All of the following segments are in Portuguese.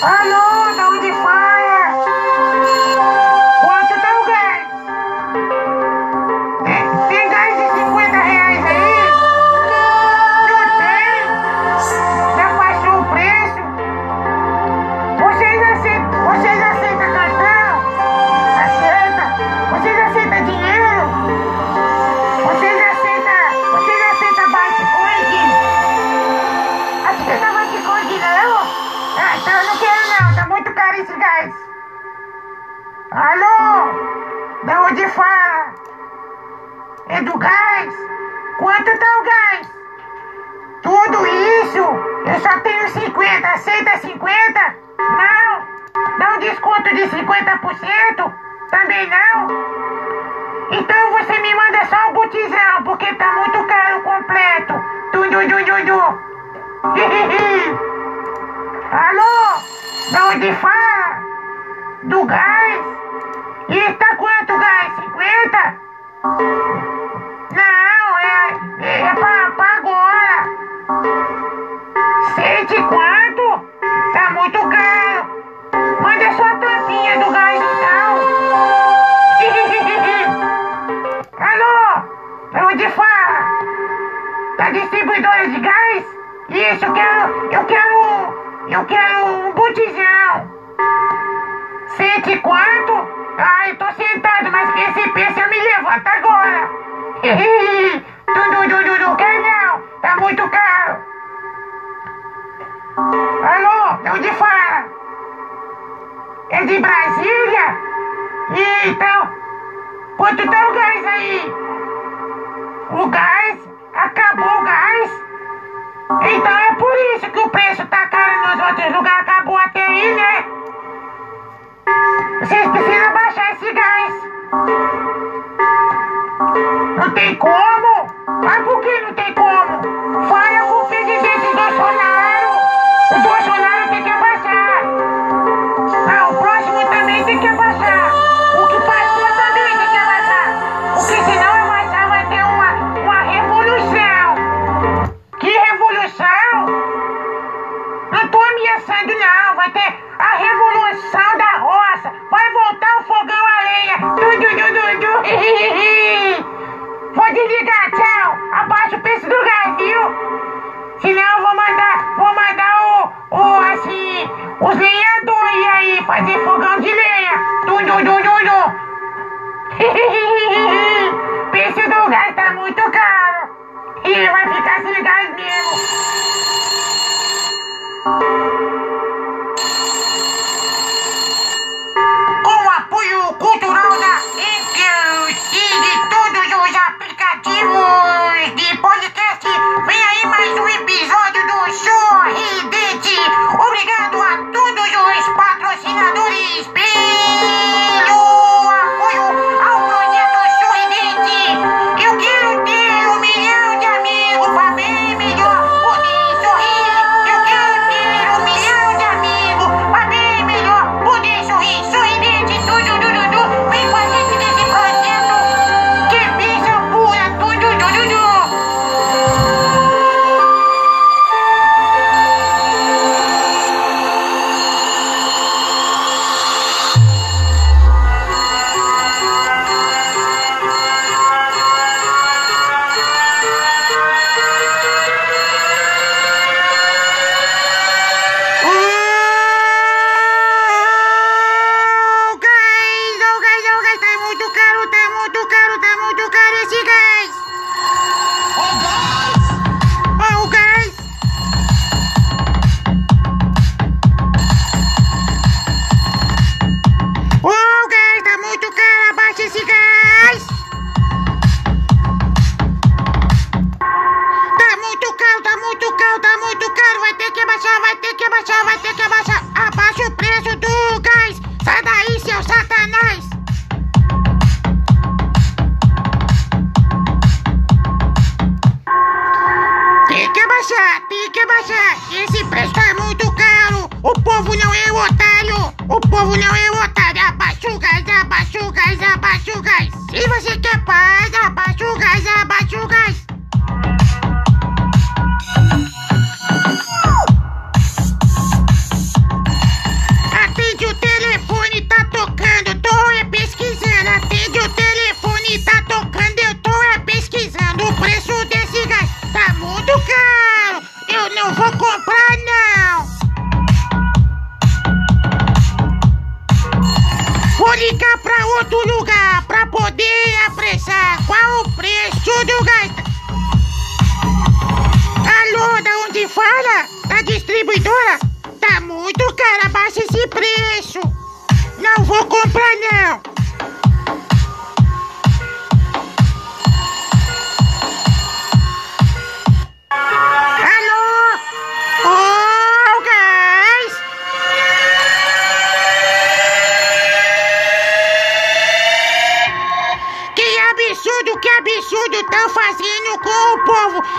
¡Ah, no! Eu tenho 50. Aceita 50? Não. Dá um desconto de 50%? Também não. Então você me manda só o botizão, porque tá muito caro o completo. Tudo, tudo, tudo. Alô? Da onde fala? Do gás? Isso, eu quero, eu quero, eu quero um botijão. Cento e quanto? Ah, eu tô sentado, mas que esse eu me levanto agora. Tudo, tudo, não quer não. Tá muito caro. Alô, de onde fala? É de Brasília? Então, quanto tá o gás aí? O gás? Acabou o gás? Então é por isso que o preço tá caro nos outros lugares. Acabou até aí, né? Vocês precisam baixar esse gás. Não tem como? Mas por que não tem como? Fala com o presidente Bolsonaro. Vou desligar, tchau. Abaixa o preço do gás, viu? Senão eu vou mandar, vou mandar o, o assim, os lenhadores aí fazer fogão de lenha. Du, du, du, du, du. preço do gás tá muito caro. E vai ficar sem gás mesmo. Muito caro esse gás. Oh, gás. Oh, gás, tá muito caro, abaixa esse gás. Tá muito caro, tá muito caro, tá muito caro. Vai ter que abaixar, vai ter que abaixar, vai ter que abaixar. Abaixa o preço do gás. Sai daí, seu satanás. Abaixar, tem que abaixar. Esse preço tá muito caro. O povo não é otário. O povo não é otário. Abaixa o gás, abaixa o gás, abaixa o gás. Se você quer paz, abaixa Pra outro lugar pra poder apressar. Qual o preço do gás? Alô, da onde fala? Da distribuidora? Tá muito caro, abaixa esse preço. Não vou comprar não!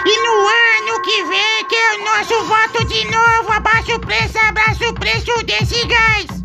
E no ano que vem, que é o nosso voto de novo, abaixa o preço, abaixa o preço desse gás!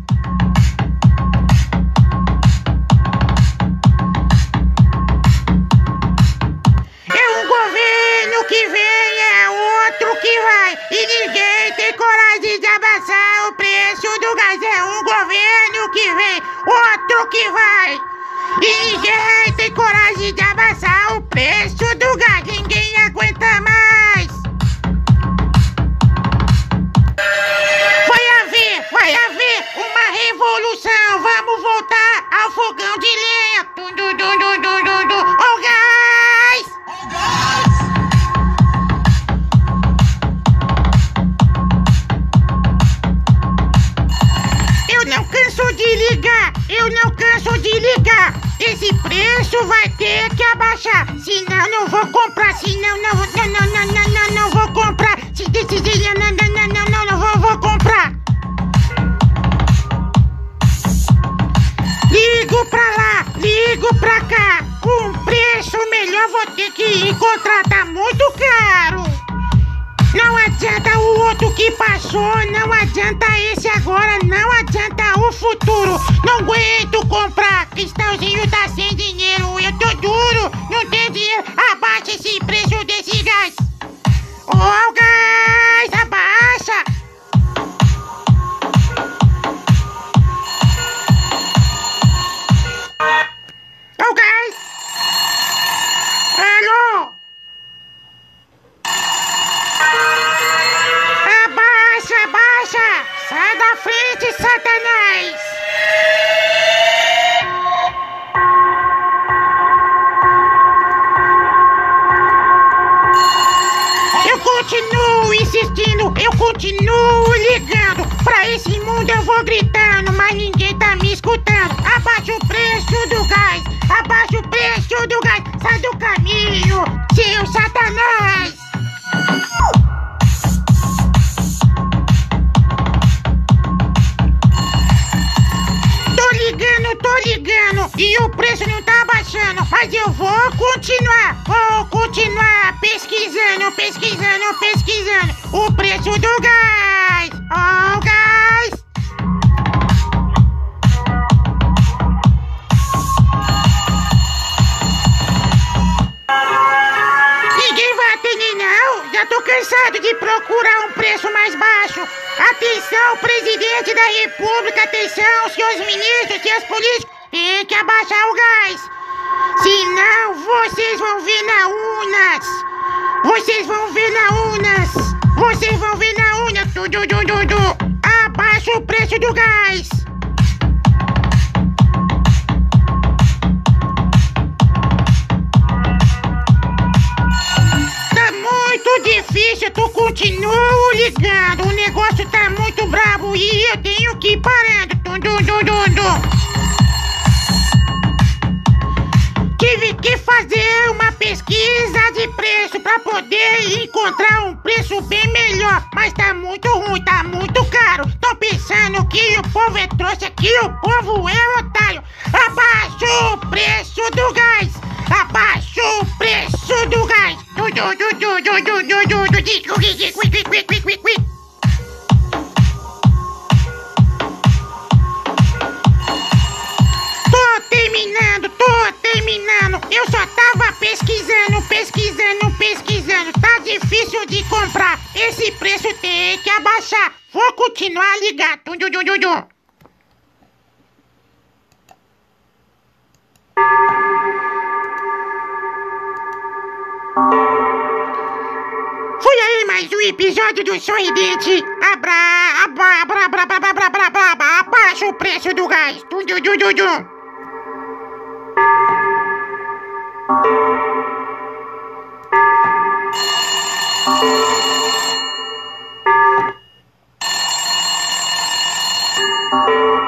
Canso de ligar. Esse preço vai ter que abaixar. Senão não vou comprar, senão não, não, não, não, não, não, não vou comprar. Se decidir, não, não, não, não, não, vou, vou comprar. Ligo pra lá, ligo pra cá. Um preço melhor vou ter que encontrar, tá muito outro que passou, não adianta esse agora, não adianta o futuro. Não aguento comprar, Cristãozinho tá sem dinheiro, eu tô duro, não tenho dinheiro. Abaixa esse preço desse gás. Ô, gás, abaixa. Continuo insistindo, eu continuo ligando. Pra esse mundo eu vou gritando, mas ninguém tá me escutando. Abaixa o preço do gás, abaixa o preço do gás. Sai do caminho, seu Satanás! Ligando e o preço não tá baixando, mas eu vou continuar, vou continuar pesquisando, pesquisando, pesquisando o preço do gás. Ó, o gás. Já tô cansado de procurar um preço mais baixo. Atenção, presidente da república, atenção, senhores ministros, senhores políticos, tem que abaixar o gás. Senão vocês vão ver na urnas. Vocês vão ver na urnas. Vocês vão ver na tudo. Abaixa o preço do gás. Tu continuo ligando. O negócio tá muito brabo e eu tenho que ir parando. Tum, tum. Tive que fazer uma pesquisa de preço pra poder encontrar um preço bem melhor. Mas tá muito ruim, tá muito caro. Tô pensando que o povo é trouxa, que o povo é otário. Abaixa o preço do gás. Abaixo o preço do gás! Tô terminando, tô terminando. Eu só tava pesquisando, pesquisando, pesquisando. Tá difícil de comprar. Esse preço tem que abaixar. Vou continuar ligado. Thank you. mais um episódio do Sorridente. Abra, abra, abra, abra, abra, abra, abra, abra, abra, abaixa o preço do gás. Tudo, tudo, dum, dum, thank